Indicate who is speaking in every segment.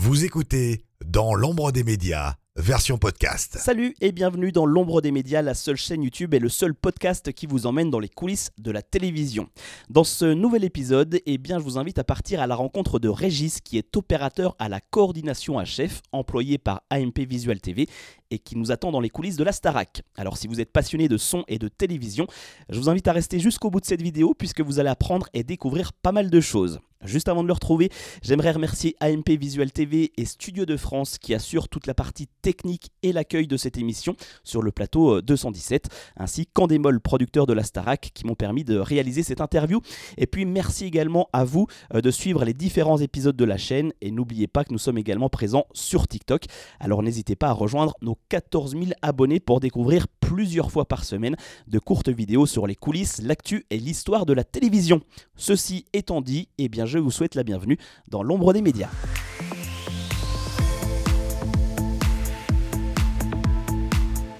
Speaker 1: Vous écoutez Dans l'ombre des médias, version podcast.
Speaker 2: Salut et bienvenue dans l'ombre des médias, la seule chaîne YouTube et le seul podcast qui vous emmène dans les coulisses de la télévision. Dans ce nouvel épisode, eh je vous invite à partir à la rencontre de Régis qui est opérateur à la coordination à chef employé par AMP Visual TV et qui nous attend dans les coulisses de la Starac. Alors si vous êtes passionné de son et de télévision, je vous invite à rester jusqu'au bout de cette vidéo puisque vous allez apprendre et découvrir pas mal de choses. Juste avant de le retrouver, j'aimerais remercier AMP Visual TV et Studio de France qui assurent toute la partie technique et l'accueil de cette émission sur le plateau 217, euh, ainsi qu'Andemol, producteur de la Starac, qui m'ont permis de réaliser cette interview. Et puis merci également à vous euh, de suivre les différents épisodes de la chaîne et n'oubliez pas que nous sommes également présents sur TikTok. Alors n'hésitez pas à rejoindre nos 14 000 abonnés pour découvrir plusieurs fois par semaine de courtes vidéos sur les coulisses, l'actu et l'histoire de la télévision. Ceci étant dit, eh bien je vous souhaite la bienvenue dans l'ombre des médias.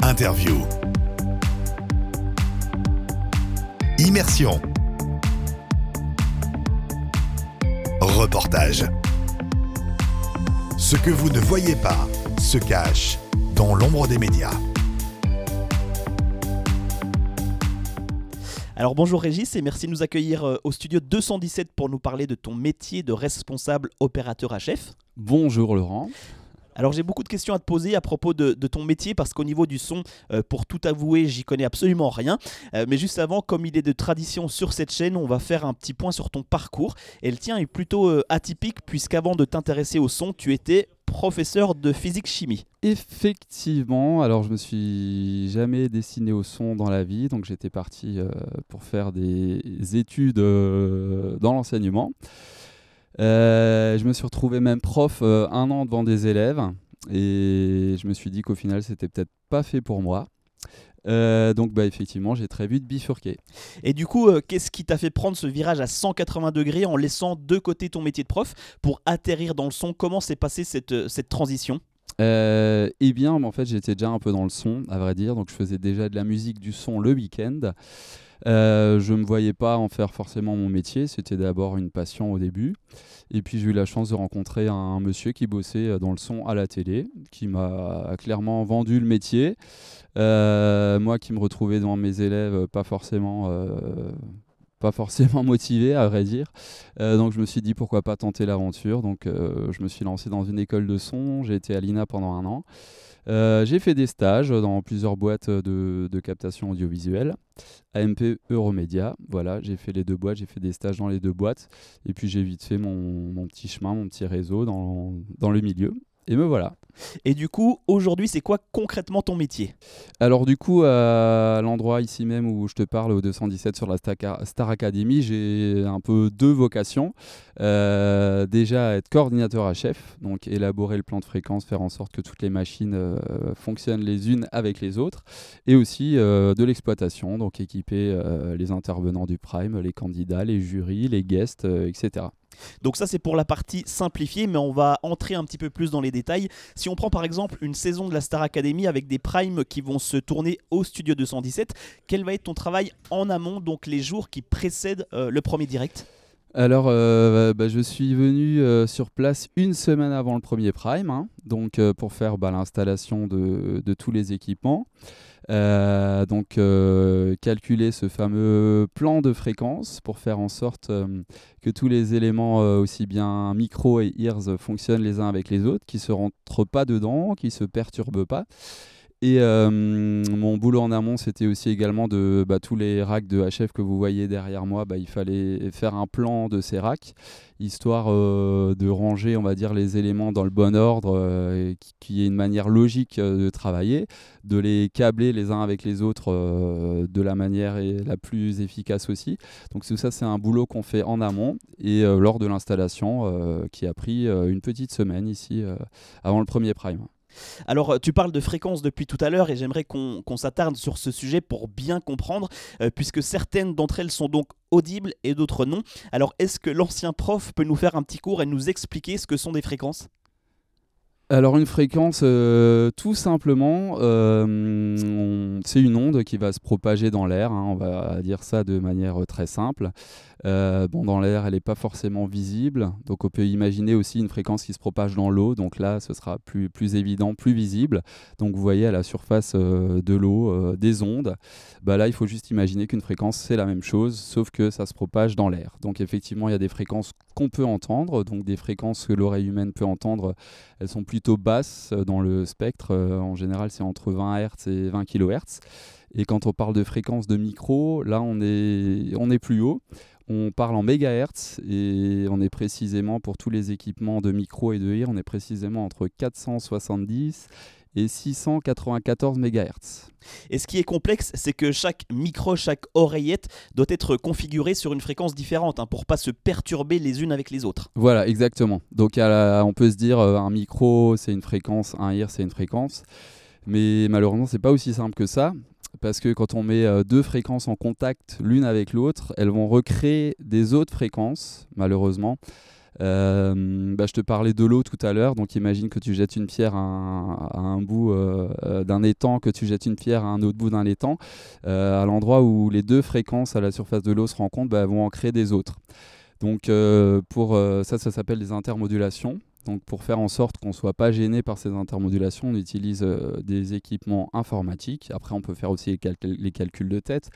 Speaker 1: Interview. Immersion. Reportage. Ce que vous ne voyez pas se cache dans l'ombre des médias.
Speaker 2: Alors bonjour Régis et merci de nous accueillir euh, au studio 217 pour nous parler de ton métier de responsable opérateur à chef.
Speaker 3: Bonjour Laurent.
Speaker 2: Alors j'ai beaucoup de questions à te poser à propos de, ton métier parce qu'au niveau du son, euh, pour tout avouer, j'y connais absolument rien. Euh, mais juste avant, comme il est de tradition sur cette chaîne, on va faire un petit point sur ton parcours. Et le tien est plutôt atypique puisqu'avant de t'intéresser au son, tu étais professeur de physique-chimie.
Speaker 3: Effectivement, alors je me suis jamais destiné au son dans la vie, donc j'étais parti euh, pour faire des études euh, dans l'enseignement. Euh, je me suis retrouvé même prof un an devant des élèves et je me suis dit qu'au final c'était peut-être pas fait pour moi. Euh, donc bah, effectivement, j'ai très vite bifurqué.
Speaker 2: Et du coup, euh, qu'est-ce qui t'a fait prendre ce virage à 180 degrés en laissant de côté ton métier de prof pour atterrir dans le son? Comment s'est passée cette, euh, cette transition?
Speaker 3: Eh bien, en fait, j'étais déjà un peu dans le son, à vrai dire. Donc, je faisais déjà de la musique, du son le week-end. Je ne me voyais pas en faire forcément mon métier. C'était d'abord une passion au début. Et puis, j'ai eu la chance de rencontrer un monsieur qui bossait dans le son à la télé, qui m'a clairement vendu le métier. Euh, moi qui me retrouvais devant mes élèves, euh, pas forcément, euh, pas forcément motivé à vrai dire. donc je me suis dit pourquoi pas tenter l'aventure. Donc je me suis lancé dans une école de son. J'ai été à l'INA pendant un an. J'ai fait des stages dans plusieurs boîtes de, captation audiovisuelle, AMP Euromédia. Voilà, j'ai fait les deux boîtes, j'ai fait des stages dans les deux boîtes. Et puis j'ai vite fait mon, petit chemin, mon petit réseau dans le milieu. Et me voilà.
Speaker 2: Et du coup, aujourd'hui, c'est quoi concrètement ton métier?
Speaker 3: Alors du coup, à l'endroit ici même où je te parle, au 217 sur la Star Academy, j'ai un peu deux vocations. Euh, déjà, être coordinateur à chef, donc élaborer le plan de fréquence, faire en sorte que toutes les machines euh, fonctionnent les unes avec les autres. Et aussi euh, de l'exploitation, donc équiper les intervenants du Prime, les candidats, les jurys, les guests, etc.
Speaker 2: Donc ça c'est pour la partie simplifiée, mais on va entrer un petit peu plus dans les détails. Si on prend par exemple une saison de la Star Academy avec des primes qui vont se tourner au studio 217, quel va être ton travail en amont, donc les jours qui précèdent euh, le premier direct?
Speaker 3: Alors, euh, bah, je suis venu euh, sur place une semaine avant le premier prime, hein, donc pour faire bah, l'installation de, tous les équipements. Euh, donc euh, calculer ce fameux plan de fréquence pour faire en sorte euh, que tous les éléments, aussi bien micro et ears, fonctionnent les uns avec les autres, qui ne se rentrent pas dedans, qui ne se perturbent pas. Et mon boulot en amont, c'était aussi également de bah, tous les racks de HF que vous voyez derrière moi. Bah, il fallait faire un plan de ces racks, histoire de ranger, on va dire, les éléments dans le bon ordre, et qui, est une manière logique de travailler, de les câbler les uns avec les autres de la manière la plus efficace aussi. Donc tout ça, c'est un boulot qu'on fait en amont et lors de l'installation, qui a pris une petite semaine ici avant le premier prime.
Speaker 2: Alors, euh, tu parles de fréquence depuis tout à l'heure et j'aimerais qu'on s'attarde sur ce sujet pour bien comprendre, euh, puisque certaines d'entre elles sont donc audibles et d'autres non. Alors, est-ce que l'ancien prof peut nous faire un petit cours et nous expliquer ce que sont des fréquences?
Speaker 3: Alors une fréquence, euh, tout simplement, c'est une onde qui va se propager dans l'air, hein, on va dire ça de manière très simple. Euh, dans l'air, elle n'est pas forcément visible, donc on peut imaginer aussi une fréquence qui se propage dans l'eau, donc là, ce sera plus, plus évident, plus visible. Donc vous voyez à la surface de l'eau des ondes. Bah, là, il faut juste imaginer qu'une fréquence, c'est la même chose, sauf que ça se propage dans l'air. Donc effectivement, il y a des fréquences qu'on peut entendre, donc des fréquences que l'oreille humaine peut entendre, elles sont plutôt basses euh, dans le spectre. Euh, en général, c'est entre 20 Hz et 20 kHz. Et quand on parle de fréquences de micro, là, on est, on est plus haut. On parle en mégahertz et on est précisément pour tous les équipements de micro et de IR, on est précisément entre 470 et 694 MHz.
Speaker 2: Et ce qui est complexe, c'est que chaque micro, chaque oreillette doit être configurée sur une fréquence différente hein, pour pas se perturber les unes avec les autres.
Speaker 3: Voilà, exactement. Donc on peut se dire euh, un micro c'est une fréquence, un IR c'est une fréquence, mais malheureusement c'est pas aussi simple que ça. Parce que quand on met euh, deux fréquences en contact l'une avec l'autre, elles vont recréer des autres fréquences, malheureusement. Euh, bah, je te parlais de l'eau tout à l'heure, donc imagine que tu jettes une pierre à un, bout euh, d'un étang, que tu jettes une pierre à un autre bout d'un étang, à l'endroit où les deux fréquences à la surface de l'eau se rencontrent, bah, vont en créer des autres. Donc pour ça, ça s'appelle des intermodulations. Donc pour faire en sorte qu'on ne soit pas gêné par ces intermodulations, on utilise des équipements informatiques. Après, on peut faire aussi les calculs de tête.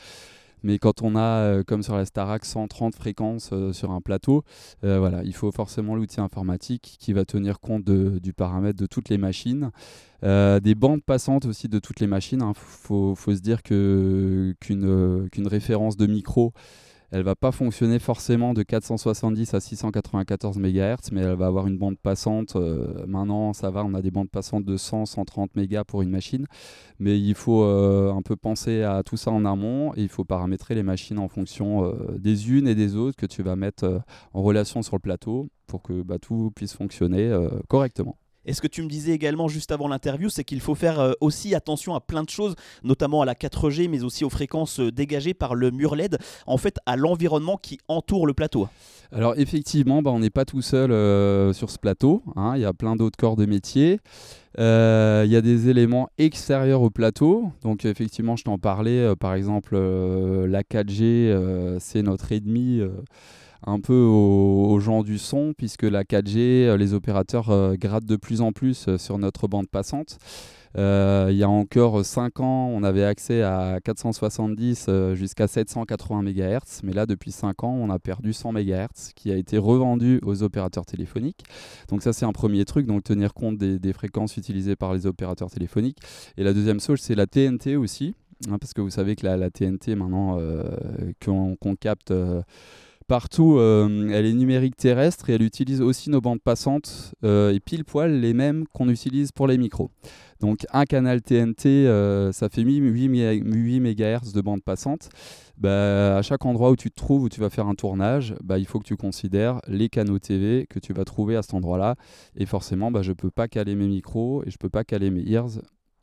Speaker 3: Mais quand on a, euh, comme sur la Starac, 130 fréquences euh, sur un plateau, euh, voilà, il faut forcément l'outil informatique qui va tenir compte du paramètre de toutes les machines. des bandes passantes aussi de toutes les machines. Il hein. faut, se dire qu'une référence de micro elle va pas fonctionner forcément de 470 à 694 MHz, mais elle va avoir une bande passante. Euh, maintenant, ça va, on a des bandes passantes de 100, 130 MHz pour une machine, mais il faut euh, un peu penser à tout ça en amont et il faut paramétrer les machines en fonction euh, des unes et des autres que tu vas mettre en relation sur le plateau pour que bah, tout puisse fonctionner correctement.
Speaker 2: Et ce que tu me disais également juste avant l'interview, c'est qu'il faut faire euh, aussi attention à plein de choses, notamment à la 4G, mais aussi aux fréquences euh, dégagées par le mur LED, en fait à l'environnement qui entoure le plateau.
Speaker 3: Alors effectivement, bah, on n'est pas tout seul euh, sur ce plateau, hein. il y a plein d'autres corps de métier. Il y a des éléments extérieurs au plateau. Donc effectivement, je t'en parlais, par exemple, la 4G, c'est notre ennemi un peu aux, gens du son, puisque la 4G, euh, les opérateurs euh, grattent de plus en plus euh, sur notre bande passante. il y a encore 5 ans, on avait accès à 470 jusqu'à 780 MHz, mais là, depuis 5 ans, on a perdu 100 MHz qui a été revendu aux opérateurs téléphoniques. Donc ça, c'est un premier truc, donc tenir compte des, fréquences utilisées par les opérateurs téléphoniques. Et la deuxième chose, c'est la TNT aussi, hein, parce que vous savez que la, TNT, maintenant, qu'on capte partout. Euh, elle est numérique terrestre et elle utilise aussi nos bandes passantes euh, et pile poil les mêmes qu'on utilise pour les micros. Donc un canal TNT, euh, ça fait 8, 8, MHz de bande passante. Bah, à chaque endroit où tu te trouves, où tu vas faire un tournage, bah, il faut que tu considères les canaux TV que tu vas trouver à cet endroit-là. Et forcément, bah, je ne peux pas caler mes micros et je ne peux pas caler mes ears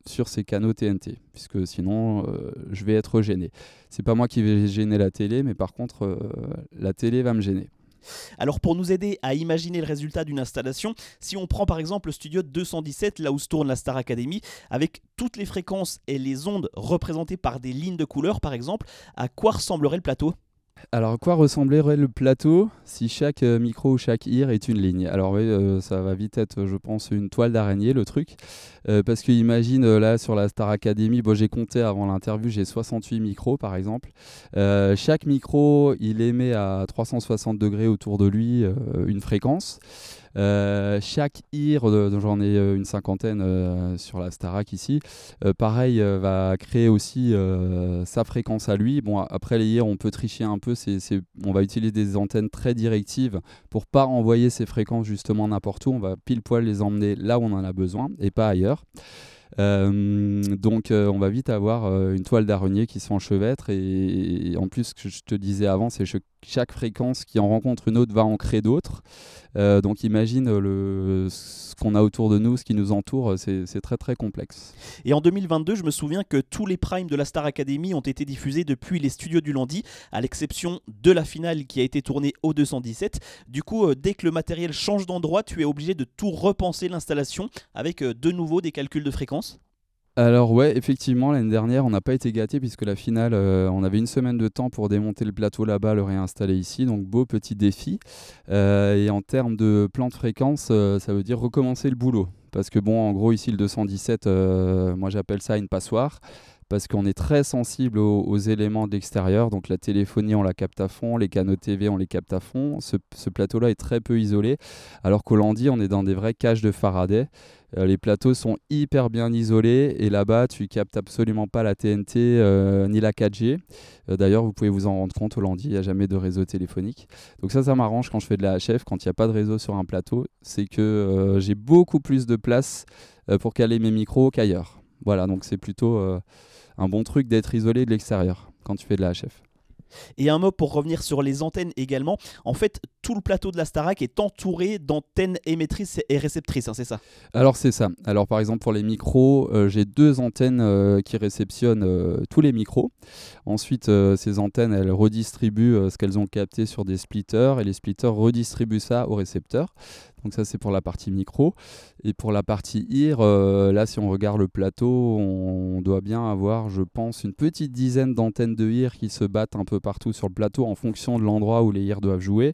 Speaker 3: sur ces canaux TNT, puisque sinon euh, je vais être gêné. C'est pas moi qui vais gêner la télé, mais par contre euh, la télé va me gêner.
Speaker 2: Alors pour nous aider à imaginer le résultat d'une installation, si on prend par exemple le studio 217, là où se tourne la Star Academy, avec toutes les fréquences et les ondes représentées par des lignes de couleurs par exemple, à quoi ressemblerait le plateau?
Speaker 3: Alors, quoi ressemblerait le plateau si chaque euh, micro ou chaque ear est une ligne? Alors oui, euh, ça va vite être, je pense, une toile d'araignée, le truc. Euh, parce que imagine, là, sur la Star Academy, bon, j'ai compté avant l'interview, j'ai 68 micros, par exemple. chaque micro, il émet à 360 degrés autour de lui une fréquence. Euh, chaque IR, dont j'en ai euh, une cinquantaine euh, sur la Starac ici, pareil, va créer aussi sa fréquence à lui. Bon, après les IR, on peut tricher un peu, on va utiliser des antennes très directives pour pas envoyer ces fréquences justement n'importe où. On va pile poil les emmener là où on en a besoin et pas ailleurs. donc on va vite avoir une toile d'araignée qui s'enchevêtre et, et, en plus ce que je te disais avant c'est chaque fréquence qui en rencontre une autre va en créer d'autres. Euh, donc imagine le, ce qu'on a autour de nous, ce qui nous entoure, c'est très très complexe.
Speaker 2: Et en 2022, je me souviens que tous les primes de la Star Academy ont été diffusés depuis les studios du lundi, à l'exception de la finale qui a été tournée au 217. Du coup, euh, dès que le matériel change d'endroit, tu es obligé de tout repenser l'installation avec euh, de nouveau des calculs de fréquence
Speaker 3: alors ouais, effectivement, l'année dernière, on n'a pas été gâté puisque la finale, euh, on avait une semaine de temps pour démonter le plateau là-bas, le réinstaller ici. Donc beau petit défi. Euh, et en termes de plan de fréquence, euh, ça veut dire recommencer le boulot. Parce que bon, en gros, ici, le 217, moi j'appelle ça une passoire parce qu'on est très sensible aux, éléments de l'extérieur. Donc la téléphonie, on la capte à fond, les canaux TV, on les capte à fond. Ce, plateau-là est très peu isolé, alors qu'au Landy, on est dans des vraies cages de Faraday. Euh, les plateaux sont hyper bien isolés et là-bas, tu captes absolument pas la TNT euh, ni la 4G. Euh, d'ailleurs, vous pouvez vous en rendre compte, au Landy, il n'y a jamais de réseau téléphonique. Donc ça, ça m'arrange quand je fais de la HF, quand il n'y a pas de réseau sur un plateau, c'est que j'ai beaucoup plus de place pour caler mes micros qu'ailleurs. Voilà, donc c'est plutôt un bon truc d'être isolé de l'extérieur quand tu fais de la HF.
Speaker 2: Et un mot pour revenir sur les antennes également. En fait, tout le plateau de la Starac est entouré d'antennes émettrices et réceptrices, hein, c'est ça?
Speaker 3: Alors c'est ça. Alors par exemple pour les micros, euh, j'ai deux antennes euh, qui réceptionnent euh, tous les micros. Ensuite, ces antennes, elles redistribuent ce qu'elles ont capté sur des splitters et les splitters redistribuent ça aux récepteurs. Donc ça c'est pour la partie micro. Et pour la partie IR, là si on regarde le plateau, on doit bien avoir, je pense, une petite dizaine d'antennes de IR qui se battent un peu partout sur le plateau en fonction de l'endroit où les IR doivent jouer.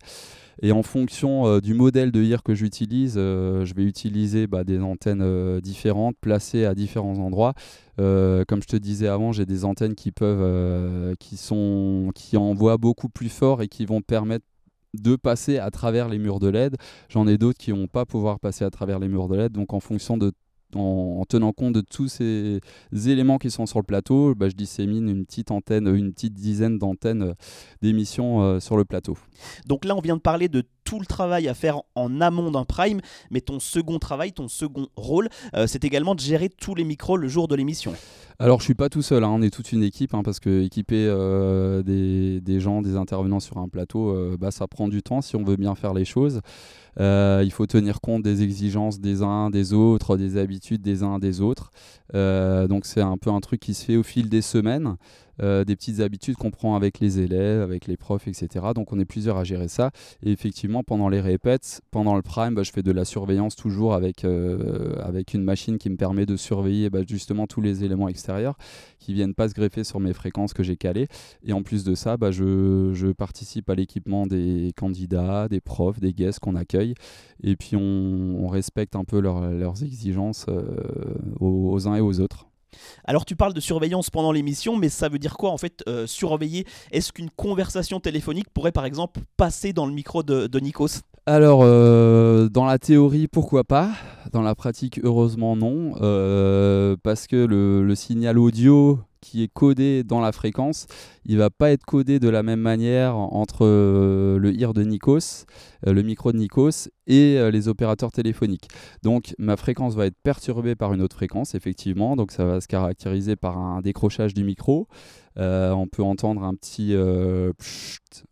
Speaker 3: Et en fonction euh, du modèle de IR que j'utilise, euh, je vais utiliser bah, des antennes euh, différentes placées à différents endroits. comme je te disais avant, j'ai des antennes qui peuvent, qui sont, qui envoient beaucoup plus fort et qui vont permettre de passer à travers les murs de LED. J'en ai d'autres qui vont pas pouvoir passer à travers les murs de LED. Donc en fonction de en, tenant compte de tous ces éléments qui sont sur le plateau, bah, je dissémine une petite antenne, une petite dizaine d'antennes euh, d'émissions euh, sur le plateau.
Speaker 2: Donc là, on vient de parler de tout le travail à faire en amont d'un prime, mais ton second travail, ton second rôle, euh, c'est également de gérer tous les micros le jour de l'émission.
Speaker 3: Alors je suis pas tout seul, hein, on est toute une équipe, hein, parce que équiper des, gens, des intervenants sur un plateau, bah, ça prend du temps si on veut bien faire les choses. Euh, il faut tenir compte des exigences des uns, des autres, des habitudes des uns, des autres. Euh, donc c'est un peu un truc qui se fait au fil des semaines. Euh, des petites habitudes qu'on prend avec les élèves, avec les profs, etc. Donc on est plusieurs à gérer ça. Et effectivement, pendant les répètes, pendant le prime, bah, je fais de la surveillance toujours avec, avec une machine qui me permet de surveiller bah, justement tous les éléments extérieurs qui viennent pas se greffer sur mes fréquences que j'ai calées. Et en plus de ça, bah, je, je participe à l'équipement des candidats, des profs, des guests qu'on accueille et puis on, respecte un peu leurs exigences euh, aux, uns et aux autres.
Speaker 2: Alors tu parles de surveillance pendant l'émission, mais ça veut dire quoi en fait euh, surveiller? Est-ce qu'une conversation téléphonique pourrait par exemple passer dans le micro de, Nikos?
Speaker 3: Alors, euh, dans la théorie, pourquoi pas? Dans la pratique, heureusement non, parce que le, signal audio qui est codé dans la fréquence, il va pas être codé de la même manière entre euh, le IR de Nikos, euh, le micro de Nikos et euh, les opérateurs téléphoniques. Donc ma fréquence va être perturbée par une autre fréquence, effectivement, donc ça va se caractériser par un décrochage du micro. on peut entendre un petit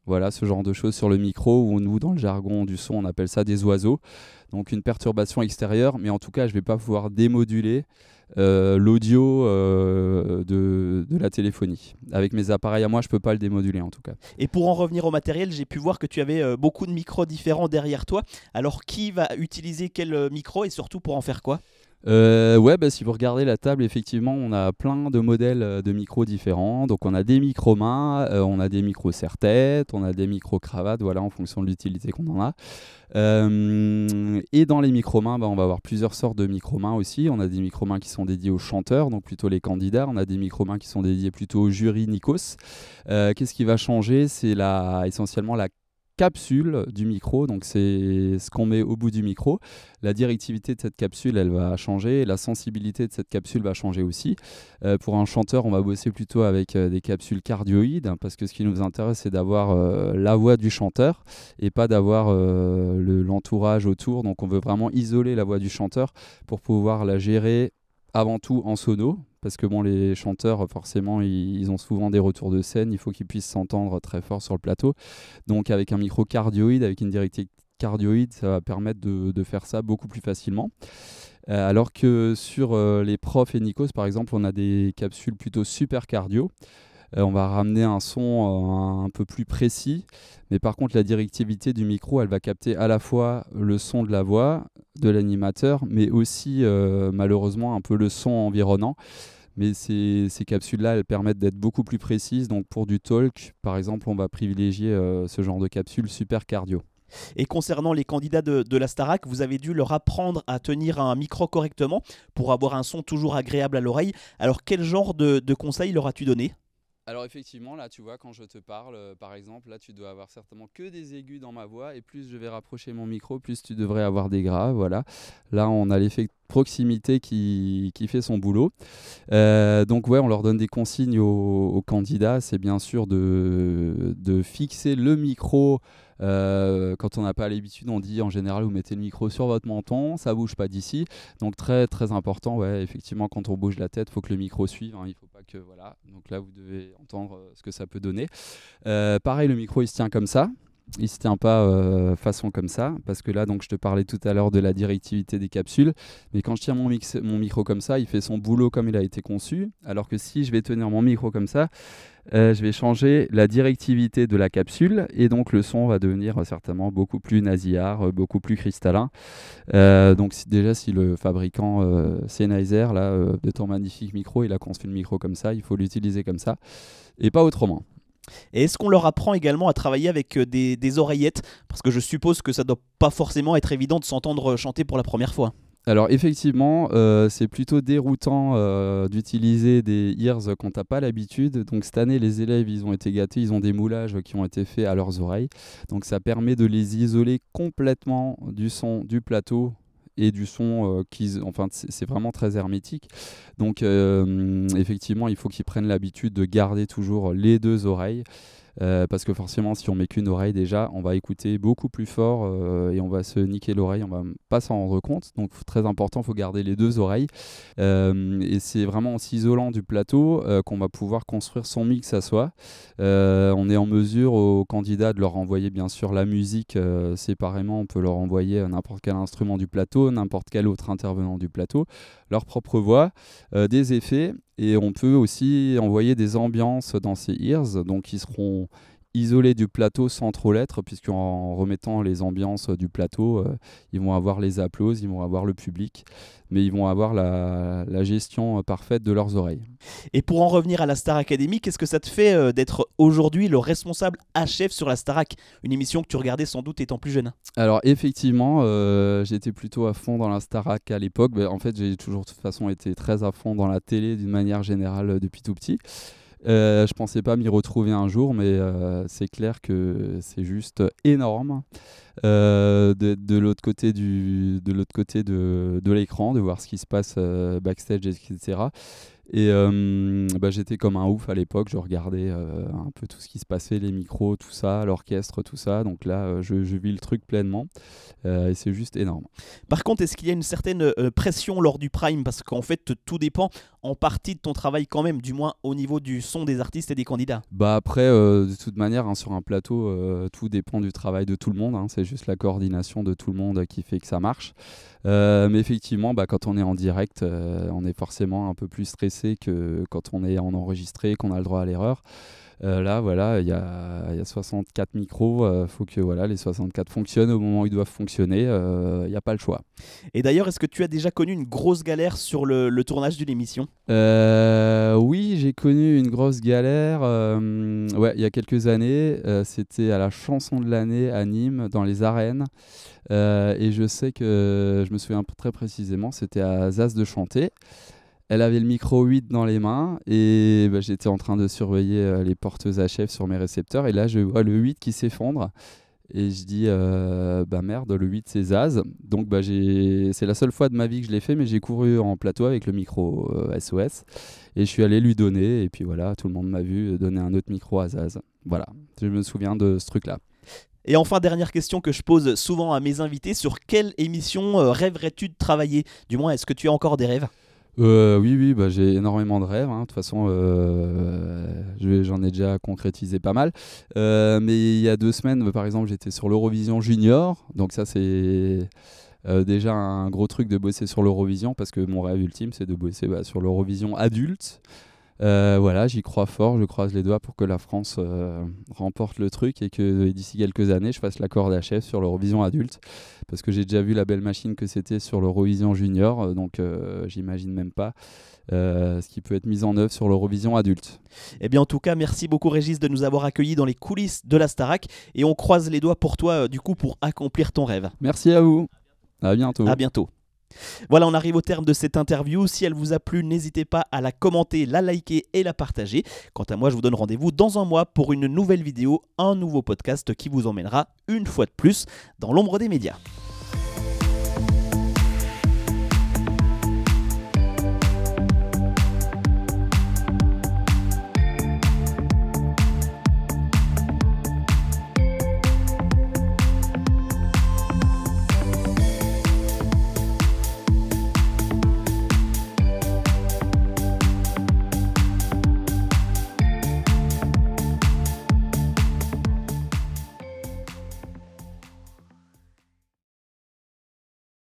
Speaker 3: voilà ce genre de choses sur le micro ou nous dans le jargon du son on appelle ça des oiseaux. Donc une perturbation extérieure, mais en tout cas je vais pas pouvoir démoduler euh, l'audio euh, de, la téléphonie. Avec mes appareils à moi, je peux pas le démoduler en tout cas.
Speaker 2: Et pour en revenir au matériel, j'ai pu voir que tu avais euh, beaucoup de micros différents derrière toi. Alors qui va utiliser quel micro et surtout pour en faire quoi?
Speaker 3: Euh, ouais, bah, si vous regardez la table, effectivement, on a plein de modèles euh, de micros différents. Donc, on a des micros mains, euh, on a des micros serre-tête, on a des micros cravates, voilà, en fonction de l'utilité qu'on en a. et dans les micros mains, bah, on va avoir plusieurs sortes de micros mains aussi. On a des micros mains qui sont dédiés aux chanteurs, donc plutôt les candidats. On a des micros mains qui sont dédiés plutôt au jury Nikos. Qu'est-ce qui va changer? C'est essentiellement la capsule du micro, donc c'est ce qu'on met au bout du micro. La directivité de cette capsule, elle va changer, la sensibilité de cette capsule va changer aussi. Euh, pour un chanteur, on va bosser plutôt avec euh, des capsules cardioïdes, hein, parce que ce qui nous intéresse, c'est d'avoir euh, la voix du chanteur et pas d'avoir l'entourage autour. Donc on veut vraiment isoler la voix du chanteur pour pouvoir la gérer avant tout en sono, parce que bon, les chanteurs, forcément, ils, ont souvent des retours de scène, il faut qu'ils puissent s'entendre très fort sur le plateau. Donc avec un micro cardioïde, avec une directive cardioïde, ça va permettre de, faire ça beaucoup plus facilement. Euh, alors que sur euh, les profs et Nikos, par exemple, on a des capsules plutôt super cardio. Euh, on va ramener un son un peu plus précis, mais par contre la directivité du micro, elle va capter à la fois le son de la voix de l'animateur, mais aussi malheureusement un peu le son environnant. Mais ces, capsules-là, elles permettent d'être beaucoup plus précises. Donc pour du talk, par exemple, on va privilégier ce genre de capsule super cardio.
Speaker 2: Et concernant les candidats de, Starac, vous avez dû leur apprendre à tenir un micro correctement pour avoir un son toujours agréable à l'oreille. Alors quel genre de, de conseils leur as-tu donné?
Speaker 3: Alors effectivement, là, tu vois, quand je te parle, euh, par exemple, là, tu dois avoir certainement que des aigus dans ma voix, et plus je vais rapprocher mon micro, plus tu devrais avoir des graves, voilà. Là, on a l'effet proximité qui, qui, fait son boulot. Euh, donc ouais, on leur donne des consignes aux, candidats, c'est bien sûr de, de, fixer le micro euh, quand on n'a pas l'habitude, on dit en général vous mettez le micro sur votre menton, ça bouge pas d'ici. Donc très très important, ouais, effectivement quand on bouge la tête, faut que le micro suive. Hein, faut pas que voilà. Donc là vous devez entendre euh, ce que ça peut donner. Euh, pareil, le micro il se tient comme ça il se tient pas euh, façon comme ça, parce que là, donc, je te parlais tout à l'heure de la directivité des capsules, mais quand je tiens mon, micro comme ça, il fait son boulot comme il a été conçu, alors que si je vais tenir mon micro comme ça, euh, je vais changer la directivité de la capsule, et donc le son va devenir certainement beaucoup plus nasillard, euh, beaucoup plus cristallin. donc déjà, si le fabricant Sennheiser, là, de ton magnifique micro, il a conçu le micro comme ça, il faut l'utiliser comme ça, et pas autrement.
Speaker 2: Et est-ce qu'on leur apprend également à travailler avec euh, des, oreillettes? Parce que je suppose que ça doit pas forcément être évident de s'entendre chanter pour la première fois.
Speaker 3: Alors effectivement, euh, c'est plutôt déroutant euh, d'utiliser des ears quand t'as pas l'habitude. Donc cette année, les élèves, ils ont été gâtés, ils ont des moulages qui ont été faits à leurs oreilles. Donc ça permet de les isoler complètement du son du plateau et du son euh, qui enfin c'est vraiment très hermétique. Donc euh, effectivement il faut qu'ils prennent l'habitude de garder toujours les deux oreilles euh, parce que forcément, si on met qu'une oreille déjà, on va écouter beaucoup plus fort euh, et on va se niquer l'oreille, on va pas s'en rendre compte. Donc très important, il faut garder les deux oreilles. Euh, et c'est vraiment en s'isolant du plateau qu'on va pouvoir construire son mix à soi. on est en mesure aux candidats de leur envoyer bien sûr la musique séparément. On peut leur envoyer n'importe quel instrument du plateau, n'importe quel autre intervenant du plateau, leur propre voix, des effets et on peut aussi envoyer des ambiances dans ces ears, donc qui seront isolés du plateau sans trop l'être, puisqu'en remettant les ambiances du plateau, euh, ils vont avoir les applauses, ils vont avoir le public, mais ils vont avoir la, gestion euh, parfaite de leurs oreilles.
Speaker 2: Et pour en revenir à la Star Academy, qu'est-ce que ça te fait euh, d'être aujourd'hui le responsable chef sur la Starac? Une émission que tu regardais sans doute étant plus jeune.
Speaker 3: Alors effectivement, j'étais plutôt à fond dans la Starac à l'époque. en fait, j'ai toujours de toute façon été très à fond dans la télé d'une manière générale depuis tout petit. Euh, je pensais pas m'y retrouver un jour, mais euh, c'est clair que c'est juste énorme. Euh, de, l'autre côté, du, de, l'autre côté de l'écran, de voir ce qui se passe backstage, etc. Et euh, bah, j'étais comme un ouf à l'époque, je regardais euh, un peu tout ce qui se passait, les micros, tout ça, l'orchestre, tout ça. Donc là, euh, je, vis le truc pleinement et c'est juste énorme.
Speaker 2: Par contre, est-ce qu'il y a une certaine pression lors du prime? Parce qu'en fait, tout dépend en partie de ton travail quand même, du moins au niveau du son des artistes et des candidats.
Speaker 3: Bah après, de toute manière, hein, sur un plateau, tout dépend du travail de tout le monde. Hein. c'est juste la coordination de tout le monde qui fait que ça marche. mais effectivement, bah, quand on est en direct, on est forcément un peu plus stressé que quand on est en enregistré, qu'on a le droit à l'erreur. Euh, là, voilà, il y a, y a, 64 micros. Il euh, faut que voilà, les 64 fonctionnent au moment où ils doivent fonctionner. Il euh, n'y a pas le choix.
Speaker 2: Et d'ailleurs, est-ce que tu as déjà connu une grosse galère sur le, tournage d'une émission?
Speaker 3: Oui, j'ai connu une grosse galère. ouais, il y a quelques années. C'était à la chanson de l'année à Nîmes, dans les arènes. et je sais que je me souviens très précisément, c'était à Zaz de chanter. Elle avait le micro 8 dans les mains et bah, j'étais en train de surveiller euh, les porteuses HF sur mes récepteurs et là je vois le 8 qui s'effondre et je dis euh, bah merde le 8 c'est Zaz. Donc bah, c'est la seule fois de ma vie que je l'ai fait mais j'ai couru en plateau avec le micro SOS euh, et je suis allé lui donner et puis voilà tout le monde m'a vu donner un autre micro à Zaz. Voilà je me souviens de ce truc là
Speaker 2: et enfin, dernière question que je pose souvent à mes invités, sur quelle émission rêverais-tu de travailler? Du moins, est-ce que tu as encore des rêves?
Speaker 3: Euh, oui, oui, bah, j'ai énormément de rêves. hein. De toute façon, euh, j'en ai déjà concrétisé pas mal. Euh, mais il y a deux semaines, par exemple, j'étais sur l'Eurovision Junior. Donc ça, c'est euh, déjà un gros truc de bosser sur l'Eurovision parce que mon rêve ultime, c'est de bosser bah, sur l'Eurovision adulte. Euh, voilà, j'y crois fort. Je croise les doigts pour que la France euh, remporte le truc et que d'ici quelques années, je fasse la corde à chef sur l'Eurovision adulte parce que j'ai déjà vu la belle machine que c'était sur l'Eurovision Junior. euh, Donc euh, j'imagine même pas ce qui peut être mis en œuvre sur l'Eurovision adulte.
Speaker 2: Eh bien, en tout cas, merci beaucoup, Régis, de nous avoir accueillis dans les coulisses de la Starac. Et on croise les doigts pour toi, du coup, pour accomplir ton rêve.
Speaker 3: Merci à vous. À bientôt.
Speaker 2: À bientôt. Voilà, on arrive au terme de cette interview. Si elle vous a plu, n'hésitez pas à la commenter, la liker et la partager. Quant à moi, je vous donne rendez-vous dans un mois pour une nouvelle vidéo, un nouveau podcast qui vous emmènera une fois de plus dans l'ombre des médias.